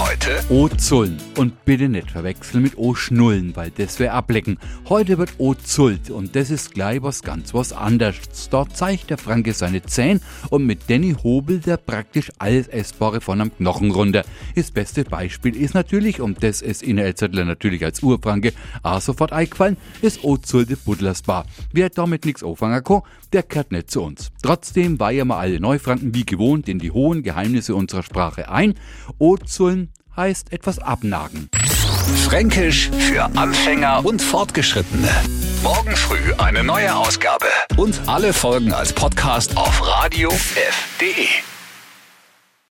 Heute O-Zullen. Und bitte nicht verwechseln mit O-Schnullen, weil das wäre ablecken. Heute wird O-Zult und das ist gleich was ganz was anderes. Dort zeigt der Franke seine Zähne und mit Danny hobelt er praktisch alles Essbare von einem Knochen runter. Das beste Beispiel ist natürlich, um das es in Elzertler natürlich als Urfranke auch sofort eingefallen, ist O-Zulte Buddlersbar. Wer damit nichts anfangen kann, der gehört nicht zu uns. Trotzdem weihen wir alle Neufranken wie gewohnt in die hohen Geheimnisse unserer Sprache ein. O-Zullen heißt etwas abnagen. Fränkisch für Anfänger und Fortgeschrittene. Morgen früh eine neue Ausgabe. Und alle Folgen als Podcast auf radiof.de.